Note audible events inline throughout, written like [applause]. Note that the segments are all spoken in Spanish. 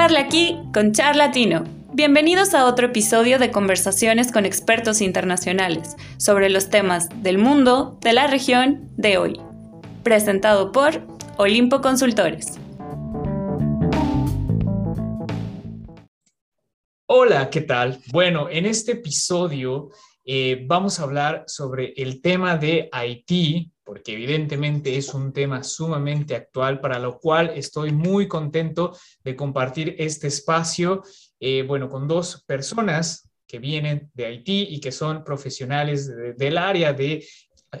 Charla aquí con Charlatino. Bienvenidos a otro episodio de conversaciones con expertos internacionales sobre los temas del mundo, de la región, de hoy. Presentado por Olimpo Consultores. Hola, ¿qué tal? Bueno, en este episodio eh, vamos a hablar sobre el tema de Haití, porque evidentemente es un tema sumamente actual, para lo cual estoy muy contento de compartir este espacio, eh, bueno, con dos personas que vienen de Haití y que son profesionales del área de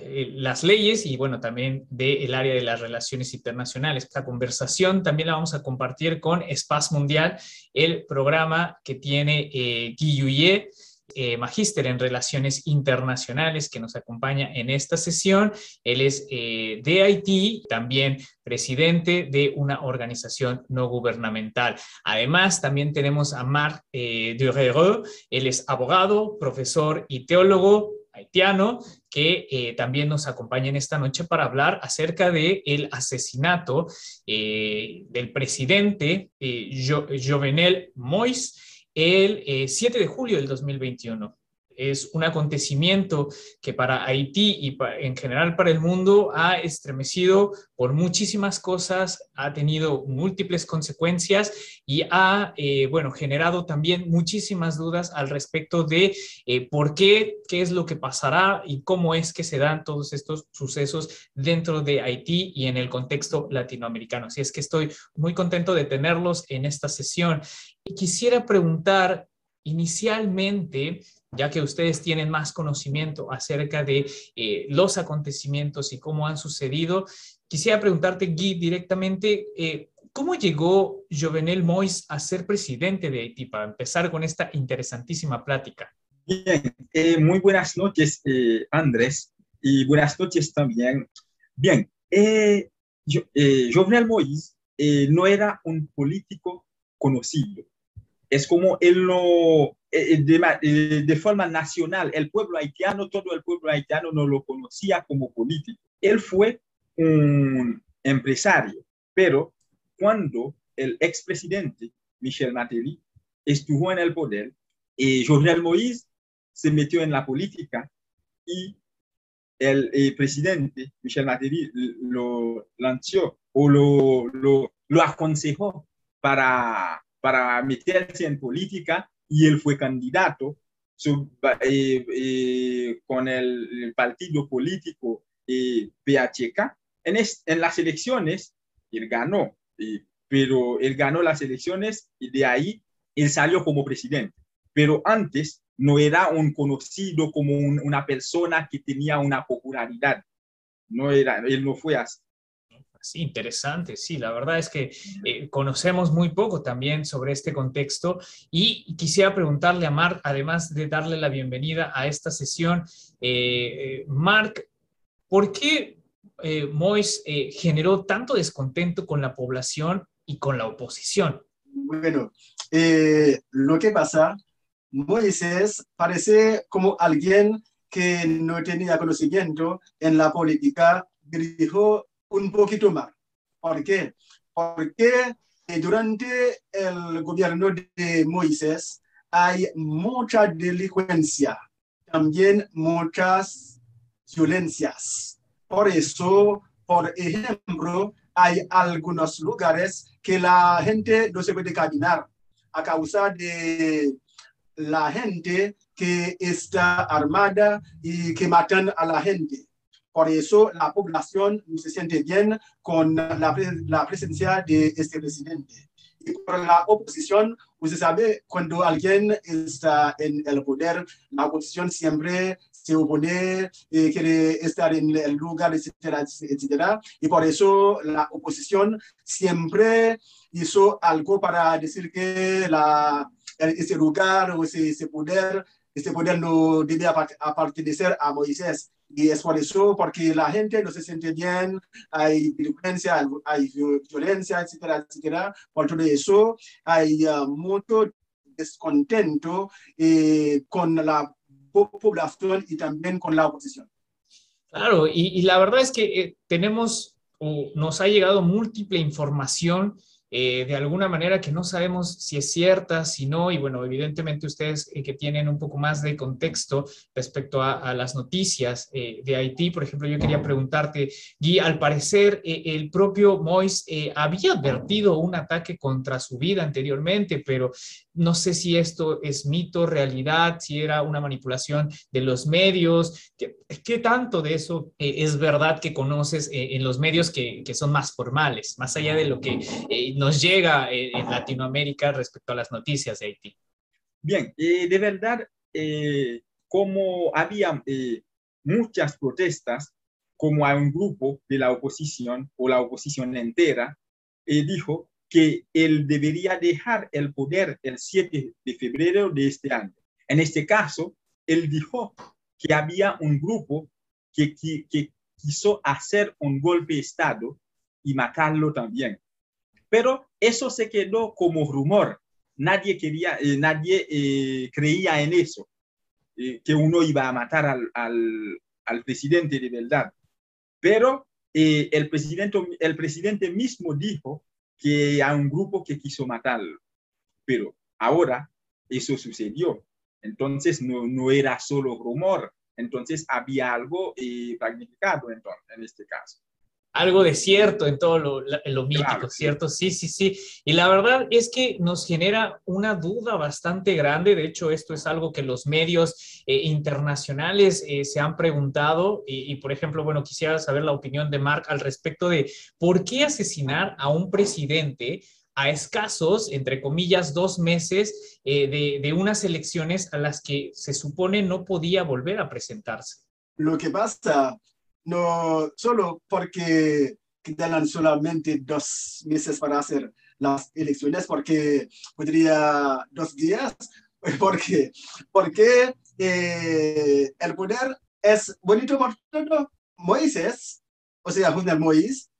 eh, las leyes y bueno, también del área de las relaciones internacionales. Esta conversación también la vamos a compartir con Espace Mundial, el programa que tiene eh, Guy eh, magíster en relaciones internacionales que nos acompaña en esta sesión. Él es eh, de Haití, también presidente de una organización no gubernamental. Además, también tenemos a Marc eh, Él es abogado, profesor y teólogo haitiano que eh, también nos acompaña esta noche para hablar acerca del el asesinato del presidente Jovenel Moïse el 7 eh, de julio del 2021 es un acontecimiento que para Haití y en general para el mundo ha estremecido por muchísimas cosas, ha tenido múltiples consecuencias y ha, eh, bueno, generado también muchísimas dudas al respecto de eh, por qué, qué es lo que pasará y cómo es que se dan todos estos sucesos dentro de Haití y en el contexto latinoamericano. Así es que estoy muy contento de tenerlos en esta sesión. Y quisiera preguntar inicialmente, ya que ustedes tienen más conocimiento acerca de eh, los acontecimientos y cómo han sucedido, quisiera preguntarte, Guy, directamente, eh, ¿cómo llegó Jovenel Mois a ser presidente de Haití? Para empezar con esta interesantísima plática. Bien, eh, muy buenas noches, Andrés, y buenas noches también. Bien, Jovenel Moïse no era un político conocido es como él no, eh, eh, de, eh, de, forma nacional, el pueblo haitiano, todo el pueblo haitiano no lo conocía como político. Él fue un empresario, pero cuando el expresidente Michel Matéli estuvo en el poder, y Jovenel Moïse se metió en la política y el, presidente Michel Matéli lo lanzó o lo, lo, lo aconsejó para para meterse en política y él fue candidato eh, eh, con el, partido político eh, PHK. En, en, las elecciones, él ganó, pero él ganó las elecciones y de ahí él salió como presidente. Pero antes no era un conocido como una persona que tenía una popularidad. No era, él no fue así. Interesante, sí, la verdad es que eh, conocemos muy poco también sobre este contexto y quisiera preguntarle a Marc, además de darle la bienvenida a esta sesión, eh, eh Marc, ¿por qué eh, Mois generó tanto descontento con la población y con la oposición? Bueno, lo que pasa, Moisés parece como alguien que no tenía conocimiento en la política, dirigió un poquito más. ¿Por qué? Porque durante el gobierno de Moisés hay mucha delincuencia, también muchas violencias. Por eso, por ejemplo, hay algunos lugares que la gente no se puede caminar a causa de la gente que está armada y que matan a la gente. Por eso la población no se siente bien con la, la presencia de este presidente. Y por la oposición, usted sabe, cuando alguien está en el poder, la oposición siempre se opone, eh, quiere estar en el lugar, etcétera, etcétera. Y por eso la oposición siempre hizo algo para decir que la, ese lugar o ese, ese poder, ese poder no debe pertenecer a Moisés. Y es por eso, porque la gente no se siente bien, hay violencia, hay violencia, etcétera, etcétera. Por todo eso, hay uh, mucho descontento eh, con la población y también con la oposición. Claro, y, y la verdad es que eh, tenemos, o nos ha llegado múltiple información eh, de alguna manera que no sabemos si es cierta, si no, y bueno, evidentemente ustedes eh, que tienen un poco más de contexto respecto a, las noticias eh, de Haití, por ejemplo, yo quería preguntarte, Guy, al parecer el propio Mois había advertido un ataque contra su vida anteriormente, pero no sé si esto es mito, realidad, si era una manipulación de los medios, qué, qué tanto de eso es verdad que conoces en los medios que, que, son más formales, más allá de lo que nos llega eh, en Latinoamérica respecto a las noticias de Haití? Bien, eh, de verdad, eh, como había muchas protestas, como hay un grupo de la oposición o la oposición entera, dijo que él debería dejar el poder el 7 de febrero de este año. En este caso, él dijo que había un grupo que, que quiso hacer un golpe de Estado y matarlo también. Pero eso se quedó como rumor. Nadie quería, eh, nadie eh, creía en eso, eh, que uno iba a matar al, al, presidente de verdad. Pero el, presidente, el presidente mismo dijo que hay un grupo que quiso matarlo. Pero ahora eso sucedió. Entonces no, no era solo rumor, entonces había algo planificado en este caso algo de cierto en todo lo, lo mítico, ¿cierto? Sí, sí, sí. Y la verdad es que nos genera una duda bastante grande. De hecho, esto es algo que los medios eh, internacionales eh, se han preguntado. Y, por ejemplo, bueno, quisiera saber la opinión de Mark al respecto de por qué asesinar a un presidente a escasos, entre comillas, dos meses eh, de, de unas elecciones a las que se supone no podía volver a presentarse. Lo que pasa no solo porque quedan solamente dos meses para hacer las elecciones, porque podría dos días, [laughs] porque, porque eh, el poder es bonito por. Moisés, o sea, José Moisés,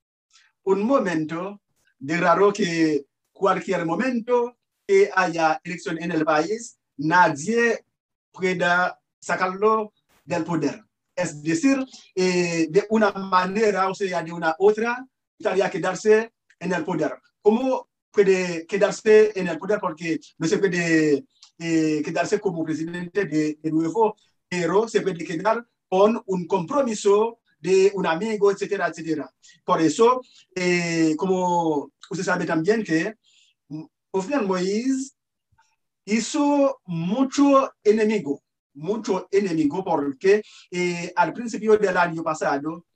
un momento de raro que cualquier momento que haya elección en el país, nadie pueda sacarlo del poder es decir, eh, de una manera, o sea, de una otra, estaría quedarse en el poder. ¿Cómo puede quedarse en el poder? Porque no se puede eh, quedarse como presidente de, nuevo, pero se puede quedar con un compromiso de un amigo, etcétera, etcétera. Por eso, eh, como usted sabe también que Ofian Moïse hizo mucho enemigo mucho enemigo porque eh, al principio del año pasado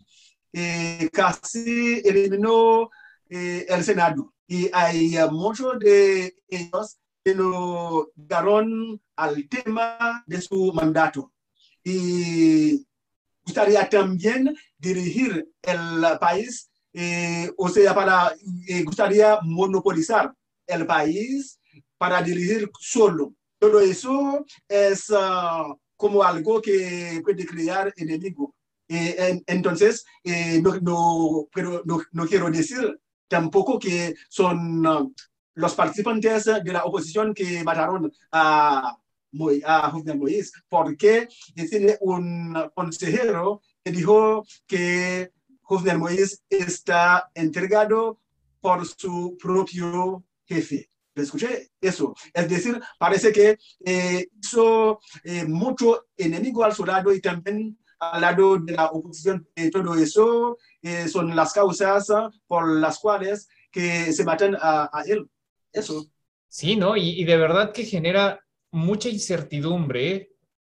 eh, casi eliminó eh, el Senado y hay muchos de ellos que no llegaron al tema de su mandato. Y gustaría también dirigir el país, o sea, para, gustaría monopolizar el país para dirigir solo todo eso es ah, como algo que puede crear enemigo. Eh, entonces, eh, no, no, pero no, quiero decir tampoco que son ah, los participantes de la oposición que mataron a, a José Moïse, porque tiene un consejero que dijo que José Moïse está entregado por su propio jefe escuché eso. Es decir, parece que eh, hizo eh, mucho enemigo al su lado y también al lado de la oposición. Eh, todo eso eh, son las causas por las cuales que se matan a, él. Eso. Sí, ¿no? Y, de verdad que genera mucha incertidumbre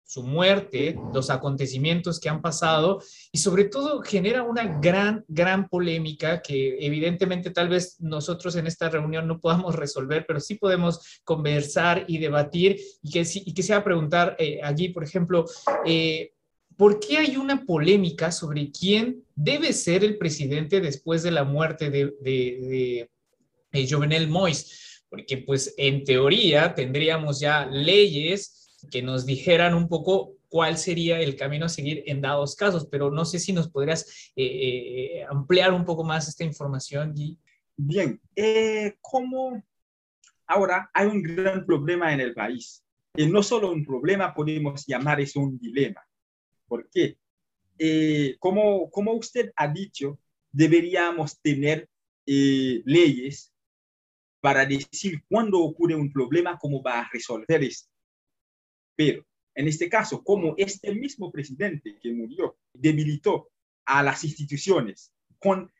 su muerte, los acontecimientos que han pasado y sobre todo genera una gran, gran polémica que evidentemente tal vez nosotros en esta reunión no podamos resolver, pero sí podemos conversar y debatir y que, y quisiera preguntar eh, allí, por ejemplo, eh, ¿por qué hay una polémica sobre quién debe ser el presidente después de la muerte de, de, de Jovenel Mois? Porque pues en teoría tendríamos ya leyes que nos dijeran un poco cuál sería el camino a seguir en dados casos, pero no sé si nos podrías eh, eh, ampliar un poco más esta información, Guy. Bien, eh, como ahora hay un gran problema en el país, y no solo un problema, podemos llamar eso un dilema. ¿Por qué? como, como usted ha dicho, deberíamos tener leyes para decir cuándo ocurre un problema, cómo va a resolver esto. Pero en este caso, como este mismo presidente que murió debilitó a las instituciones,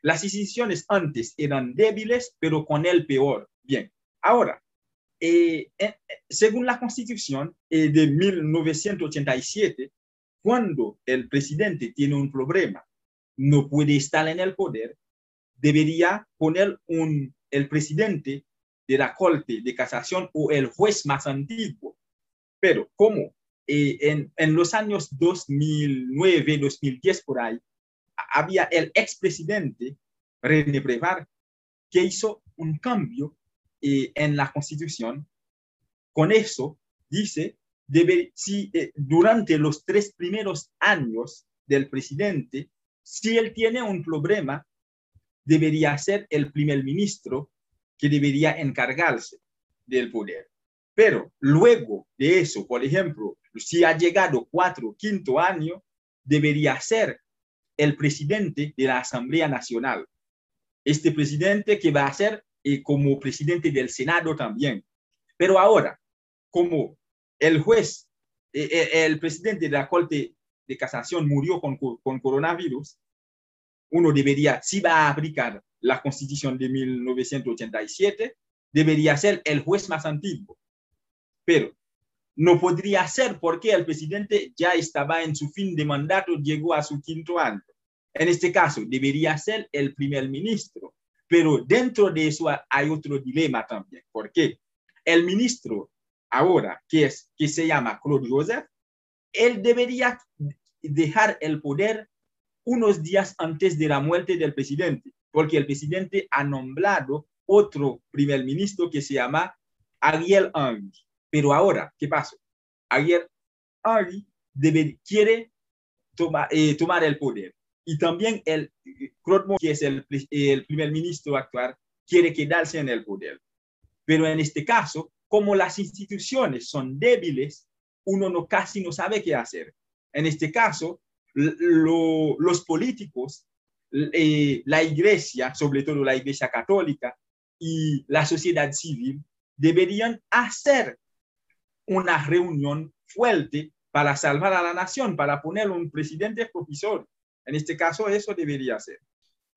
las instituciones antes eran débiles, pero con él peor. Bien, ahora, eh, eh, según la constitución eh, de 1987, cuando el presidente tiene un problema, no puede estar en el poder, debería poner un, el presidente de la Corte de Casación o el juez más antiguo. Pero como en, en, los años 2009, 2010 por ahí, había el expresidente René Brevard que hizo un cambio eh, en la constitución. Con eso, dice, debe, si eh, durante los tres primeros años del presidente, si él tiene un problema, debería ser el primer ministro que debería encargarse del poder. Pero luego de eso, por ejemplo, si ha llegado cuatro, quinto año, debería ser el presidente de la Asamblea Nacional. Este presidente que va a ser eh, como presidente del Senado también. Pero ahora, como el juez, eh, eh, el presidente de la Corte de Casación murió con, con coronavirus, uno debería, si va a aplicar la Constitución de 1987, debería ser el juez más antiguo. Pero no podría ser porque el presidente ya estaba en su fin de mandato, llegó a su quinto año. En este caso, debería ser el primer ministro. Pero dentro de eso hay otro dilema también, porque el ministro ahora, que, se llama Claude Joseph, él debería dejar el poder unos días antes de la muerte del presidente, porque el presidente ha nombrado otro primer ministro que se llama Ariel Henry. Pero ahora, ¿qué pasó? Ariel Henry debe, quiere eh, tomar el poder y también el Claude que es el, el primer ministro actual, quiere quedarse en el poder. Pero en este caso, como las instituciones son débiles, uno no, casi no sabe qué hacer. En este caso, los políticos, eh, la iglesia, sobre todo la iglesia católica y la sociedad civil, deberían hacer una reunión fuerte para salvar a la nación, para poner un presidente provisorio. En este caso, eso debería ser.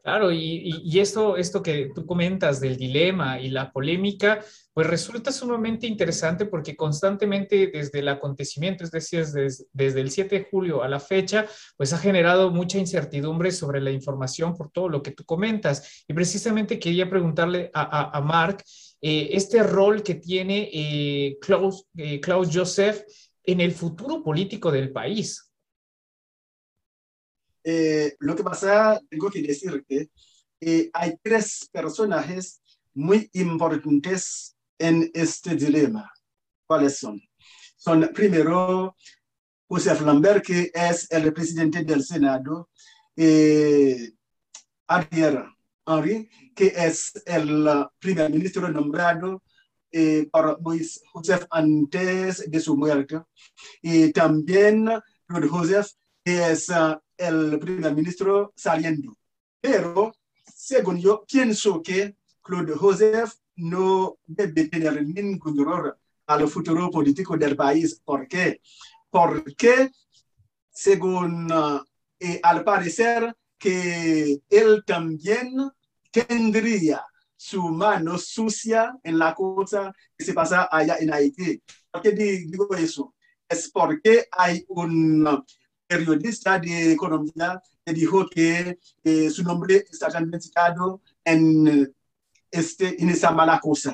Claro, y, esto, esto que tú comentas del dilema y la polémica, pues resulta sumamente interesante porque constantemente desde el acontecimiento, es decir, desde, el 7 de julio a la fecha, pues ha generado mucha incertidumbre sobre la información por todo lo que tú comentas. Y precisamente quería preguntarle a, a, Mark eh, este rol que tiene eh, Klaus, eh, Klaus Joseph en el futuro político del país. Eh, lo que pasa, tengo que decir que eh, hay tres personajes muy importantes en este dilema. ¿Cuáles son? Son primero José Lambert, que es el presidente del Senado, eh, Ariel Henry, que es el primer ministro nombrado eh, por Moisés Joseph antes de su muerte, y también Claude Joseph, que es uh, el primer ministro saliendo. Pero, según yo, pienso que Claude Joseph no debe tener ningún error al futuro político del país. ¿Por qué? Porque, según uh, al parecer, que él también tendría su mano sucia en la cosa que se pasa allá en Haití. ¿Por qué digo eso? Es porque hay un periodista de economía que dijo que eh, su nombre está citado en, este, en esa mala cosa.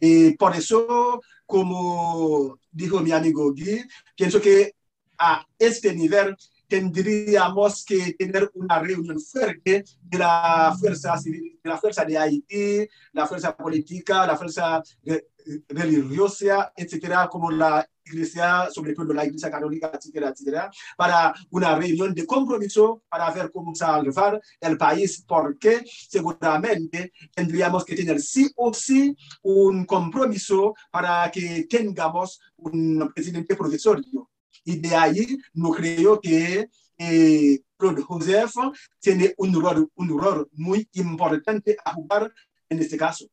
Y por eso, como dijo mi amigo Guy, pienso que a este nivel tendríamos que tener una reunión fuerte de la fuerza civil, de la fuerza de Haití, la fuerza política, la fuerza religiosa, etcétera, como la iglesia, sobre todo la iglesia católica, etcétera, etcétera, para una reunión de compromiso para ver cómo salvar el país, porque seguramente tendríamos que tener sí o sí un compromiso para que tengamos un presidente provisorio. Y de ahí no creo que eh, Claude Joseph tiene un rol, un rol muy importante a jugar en este caso.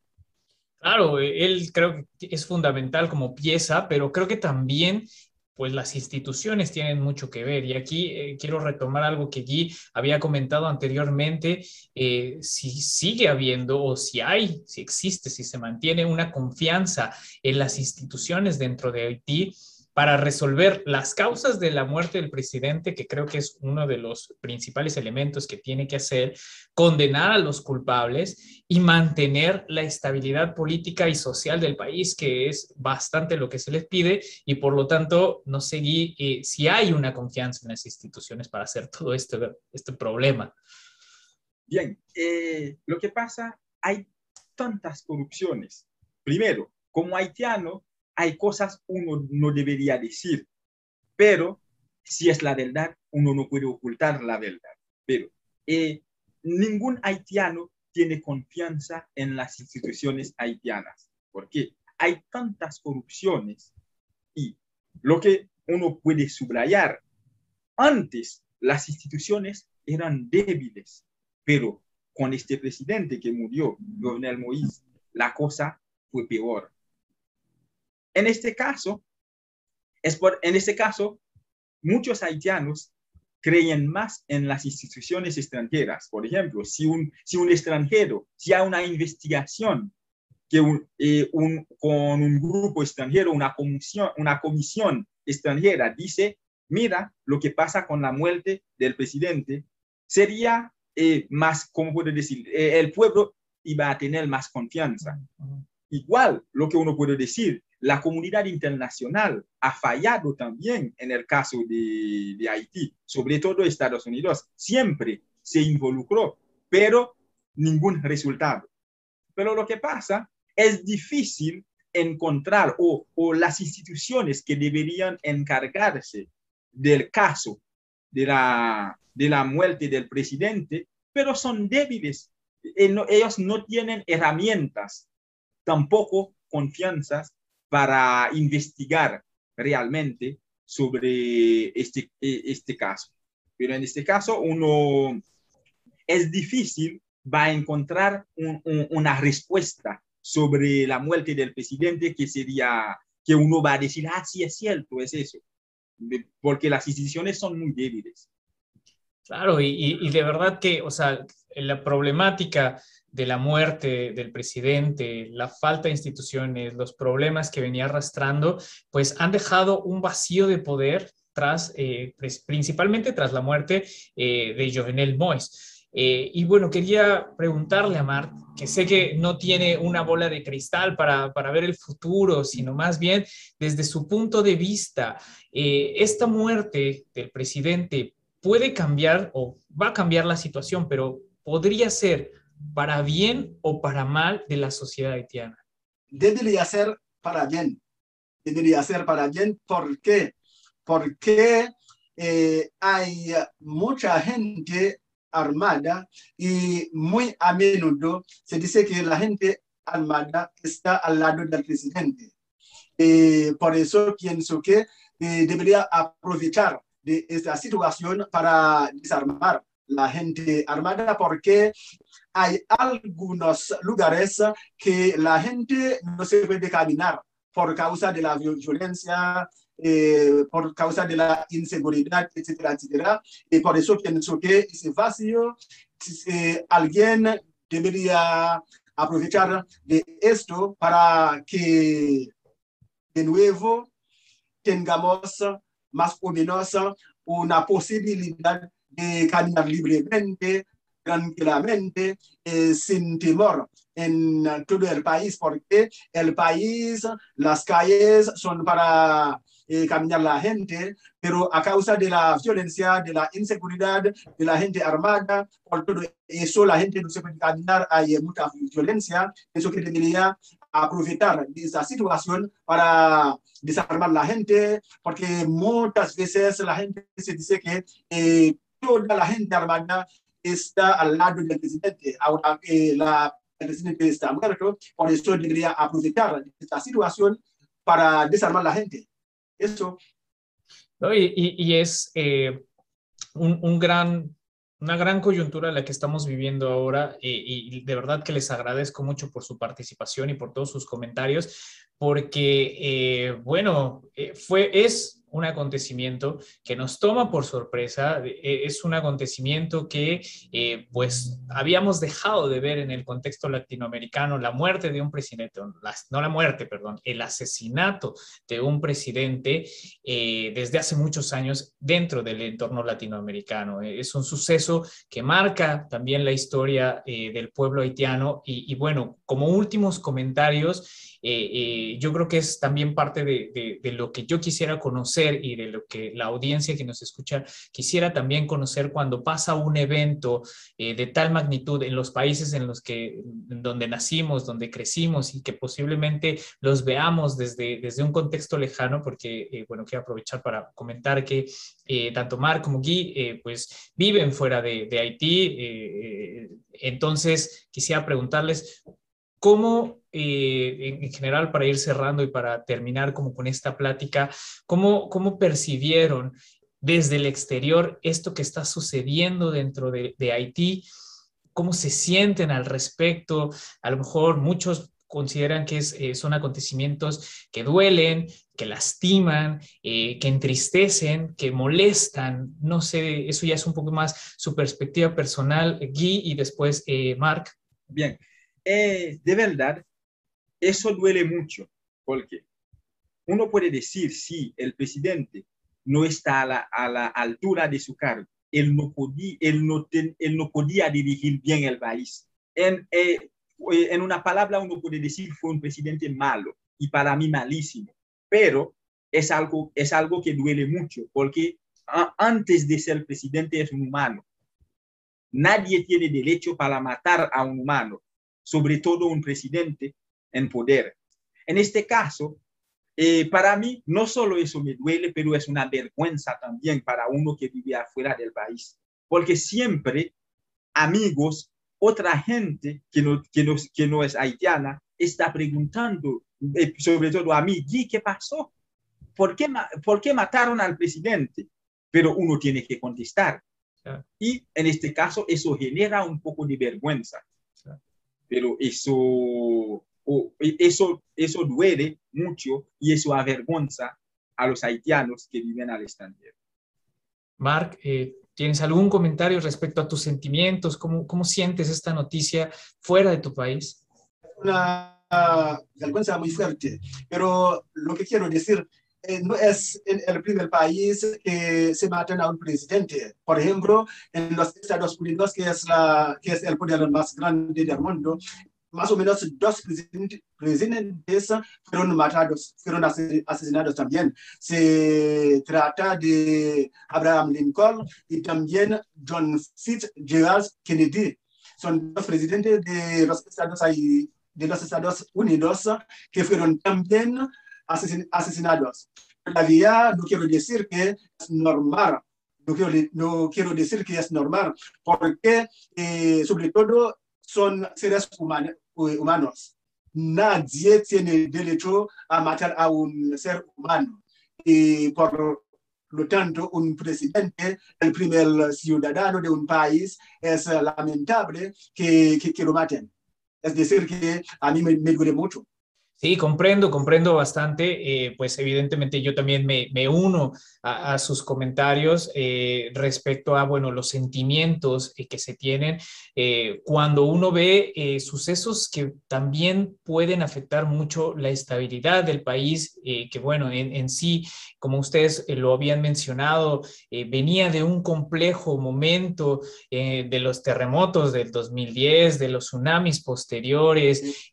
Claro, él creo que es fundamental como pieza, pero creo que también pues las instituciones tienen mucho que ver. Y aquí eh, quiero retomar algo que Guy había comentado anteriormente, eh, si sigue habiendo o si hay, si existe, si se mantiene una confianza en las instituciones dentro de Haití para resolver las causas de la muerte del presidente, que creo que es uno de los principales elementos que tiene que hacer, condenar a los culpables y mantener la estabilidad política y social del país, que es bastante lo que se les pide, y por lo tanto no seguí eh, si hay una confianza en las instituciones para hacer todo este, este problema. Bien, eh, lo que pasa, hay tantas corrupciones. Primero, como haitiano, hay cosas uno no debería decir, pero si es la verdad, uno no puede ocultar la verdad. Pero eh, ningún haitiano tiene confianza en las instituciones haitianas, porque hay tantas corrupciones y lo que uno puede subrayar, antes las instituciones eran débiles, pero con este presidente que murió, Jovenel Moïse, la cosa fue peor. En este caso, es por, en este caso, muchos haitianos creen más en las instituciones extranjeras. Por ejemplo, si un, si un extranjero, si hay una investigación que eh, un, con un grupo extranjero, una comisión, una comisión extranjera dice, mira lo que pasa con la muerte del presidente, sería eh, más, ¿cómo puedo decir? Eh, el pueblo iba a tener más confianza. Igual lo que uno puede decir, la comunidad internacional ha fallado también en el caso de, Haití, sobre todo Estados Unidos, siempre se involucró, pero ningún resultado. Pero lo que pasa es difícil encontrar o, las instituciones que deberían encargarse del caso de la, de la muerte del presidente, pero son débiles. Eh, ellos no tienen herramientas, tampoco confianzas para investigar realmente sobre este, este caso. Pero en este caso, uno es difícil, va a encontrar una respuesta sobre la muerte del presidente que sería, que uno va a decir, ah, sí, es cierto, es eso. Porque las instituciones son muy débiles. Claro, y, y de verdad que, o sea, la problemática de la muerte del presidente, la falta de instituciones, los problemas que venía arrastrando, pues han dejado un vacío de poder tras, eh, principalmente tras la muerte eh, de Jovenel Mois. Eh, y bueno, quería preguntarle a Mart, que sé que no tiene una bola de cristal para, para ver el futuro, sino más bien desde su punto de vista, esta muerte del presidente puede cambiar o va a cambiar la situación, pero podría ser para bien o para mal de la sociedad haitiana? Debería ser para bien. Debería ser para bien. ¿Por qué? Porque eh, hay mucha gente armada y muy a menudo se dice que la gente armada está al lado del presidente. Eh, por eso pienso que eh, debería aprovechar de esta situación para desarmar la gente armada porque hay algunos lugares que la gente no se puede caminar por causa de la violencia, eh, por causa de la inseguridad, etcétera, etcétera. Y por eso pienso que ese vacío, eh, alguien debería aprovechar de esto para que de nuevo tengamos más o menos una posibilidad de caminar libremente, tranquilamente, eh, sin temor en todo el país, porque el país, las calles son para eh, caminar la gente, pero a causa de la violencia, de la inseguridad, de la gente armada, por todo eso la gente no se puede caminar, hay mucha violencia, eso que debería aprovechar de esa situación para desarmar la gente, porque muchas veces la gente se dice que eh, toda la gente armada está al lado del presidente. Ahora que la, el presidente está muerto, por eso debería aprovechar esta situación para desarmar la gente. Eso. y, y, es eh, un, un, gran una gran coyuntura la que estamos viviendo ahora y de verdad que les agradezco mucho por su participación y por todos sus comentarios, porque, bueno, fue, es un acontecimiento que nos toma por sorpresa, e, es un acontecimiento que eh, pues habíamos dejado de ver en el contexto latinoamericano, la muerte de un presidente, no la muerte, perdón, el asesinato de un presidente eh, desde hace muchos años dentro del entorno latinoamericano. Es un suceso que marca también la historia eh, del pueblo haitiano y bueno, como últimos comentarios, eh, eh, yo creo que es también parte de, lo que yo quisiera conocer y de lo que la audiencia que nos escucha quisiera también conocer cuando pasa un evento eh, de tal magnitud en los países en los que donde nacimos, donde crecimos y que posiblemente los veamos desde, desde un contexto lejano, porque, bueno, quiero aprovechar para comentar que tanto Mar como Guy, pues viven fuera de, de Haití. entonces, quisiera preguntarles, ¿cómo eh, en, general, para ir cerrando y para terminar como con esta plática, ¿cómo, cómo percibieron desde el exterior esto que está sucediendo dentro de, Haití? ¿Cómo se sienten al respecto? A lo mejor muchos consideran que eh, son acontecimientos que duelen, que lastiman, eh, que entristecen, que molestan. No sé, eso ya es un poco más su perspectiva personal, Guy, y después Mark. Bien, de verdad, eso duele mucho, porque uno puede decir, si el presidente no está a la, altura de su cargo, él no, podía, él, no él no podía dirigir bien el país. En, eh, en una palabra, uno puede decir, fue un presidente malo y para mí malísimo, pero es algo, es algo que duele mucho, porque antes de ser presidente es un humano. Nadie tiene derecho para matar a un humano, sobre todo un presidente en poder. En este caso, eh, para mí, no solo eso me duele, pero es una vergüenza también para uno que vive afuera del país, porque siempre amigos, otra gente que no, que no, que no es haitiana, está preguntando, eh, sobre todo a mí, ¿qué pasó? ¿Por qué, ¿Por qué mataron al presidente? Pero uno tiene que contestar. Y en este caso, eso genera un poco de vergüenza. Pero eso eso, eso duele mucho y eso avergonza a los haitianos que viven al extranjero. Mark, eh, ¿tienes algún comentario respecto a tus sentimientos? ¿Cómo, ¿Cómo sientes esta noticia fuera de tu país? Una vergüenza muy fuerte, pero lo que quiero decir no es el primer país que se matan a un presidente. Por ejemplo, en los Estados Unidos, que es, la, que es el poder más grande del mundo, más o menos dos presidentes fueron matados, fueron asesinados también. Se trata de Abraham Lincoln y también John Fitzgerald Kennedy. Son dos presidentes de los Estados Unidos que fueron también asesinados. Todavía no quiero decir que es normal, no quiero, no quiero decir que es normal, porque eh, sobre todo son seres humanos, humanos. Nadie tiene derecho a matar a un ser humano. Y por lo tanto, un presidente, el primer ciudadano de un país, es lamentable que, que, lo maten. Es decir, que a mí me, me duele mucho. Sí, comprendo, comprendo bastante. Eh, pues evidentemente yo también me, me uno a, sus comentarios eh, respecto a, bueno, los sentimientos eh, que se tienen cuando uno ve sucesos que también pueden afectar mucho la estabilidad del país, que bueno, en, en, sí, como ustedes lo habían mencionado, venía de un complejo momento de los terremotos del 2010, de los tsunamis posteriores,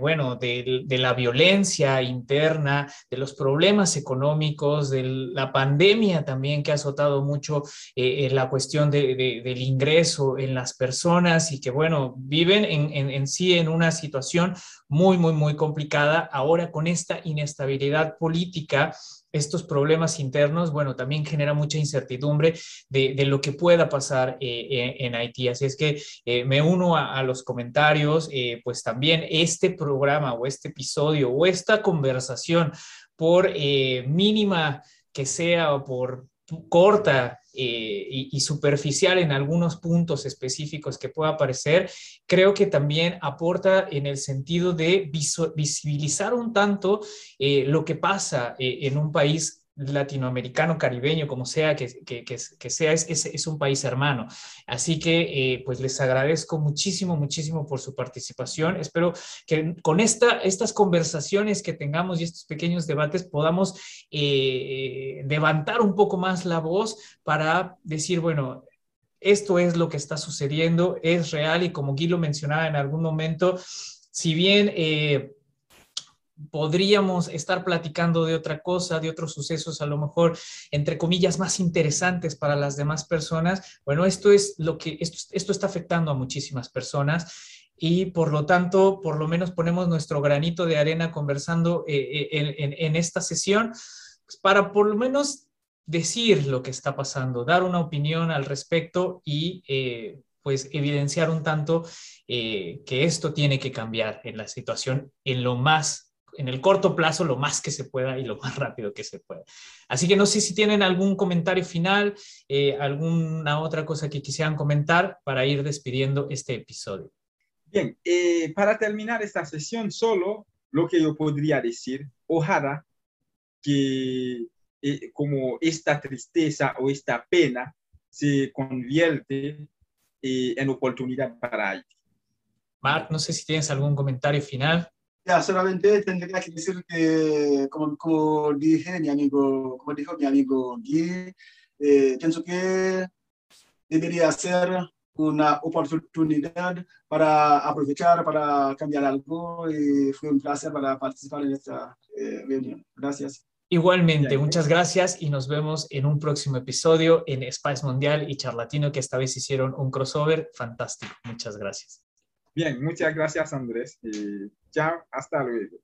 bueno, de, de la violencia interna, de los problemas económicos, de la pandemia también que ha azotado mucho eh, en la cuestión del ingreso en las personas y que, bueno, viven en, en sí en una situación muy, muy, muy complicada ahora con esta inestabilidad política estos problemas internos, bueno, también genera mucha incertidumbre de, lo que pueda pasar eh, eh, en Haití. Así es que eh, me uno a, los comentarios, pues también este programa o este episodio o esta conversación, por mínima que sea o por corta eh, y, superficial en algunos puntos específicos que pueda aparecer, creo que también aporta en el sentido de visibilizar un tanto eh, lo que pasa eh, en un país latinoamericano, caribeño, como sea que, sea, es, es, un país hermano. Así que, eh, pues les agradezco muchísimo, muchísimo por su participación. Espero que con esta, estas conversaciones que tengamos y estos pequeños debates podamos eh, levantar un poco más la voz para decir, bueno, esto es lo que está sucediendo, es real y como Guy lo mencionaba en algún momento, si bien... Eh, podríamos estar platicando de otra cosa, de otros sucesos, a lo mejor, entre comillas, más interesantes para las demás personas. Bueno, esto es lo que, esto, esto está afectando a muchísimas personas y por lo tanto, por lo menos ponemos nuestro granito de arena conversando eh, eh, en, esta sesión pues, para por lo menos decir lo que está pasando, dar una opinión al respecto y eh, pues evidenciar un tanto que esto tiene que cambiar en la situación en lo más en el corto plazo lo más que se pueda y lo más [laughs] rápido que se pueda. Así que no sé si tienen algún comentario final, eh, alguna otra cosa que quisieran comentar para ir despidiendo este episodio. Bien, eh, para terminar esta sesión, solo lo que yo podría decir, ojalá que eh, como esta tristeza o esta pena se convierte en oportunidad para Haití. Mark, no sé si tienes algún comentario final. Ya, solamente tendría que decir que, como, como dije mi amigo, como dijo mi amigo Guy, eh, pienso que debería ser una oportunidad para aprovechar, para cambiar algo y fue un placer para participar en esta eh, reunión. Gracias. Igualmente, muchas gracias y nos vemos en un próximo episodio en Spice Mundial y Charlatino, que esta vez hicieron un crossover fantástico. Muchas gracias. Bien, muchas gracias Andrés. Y chao, hasta luego.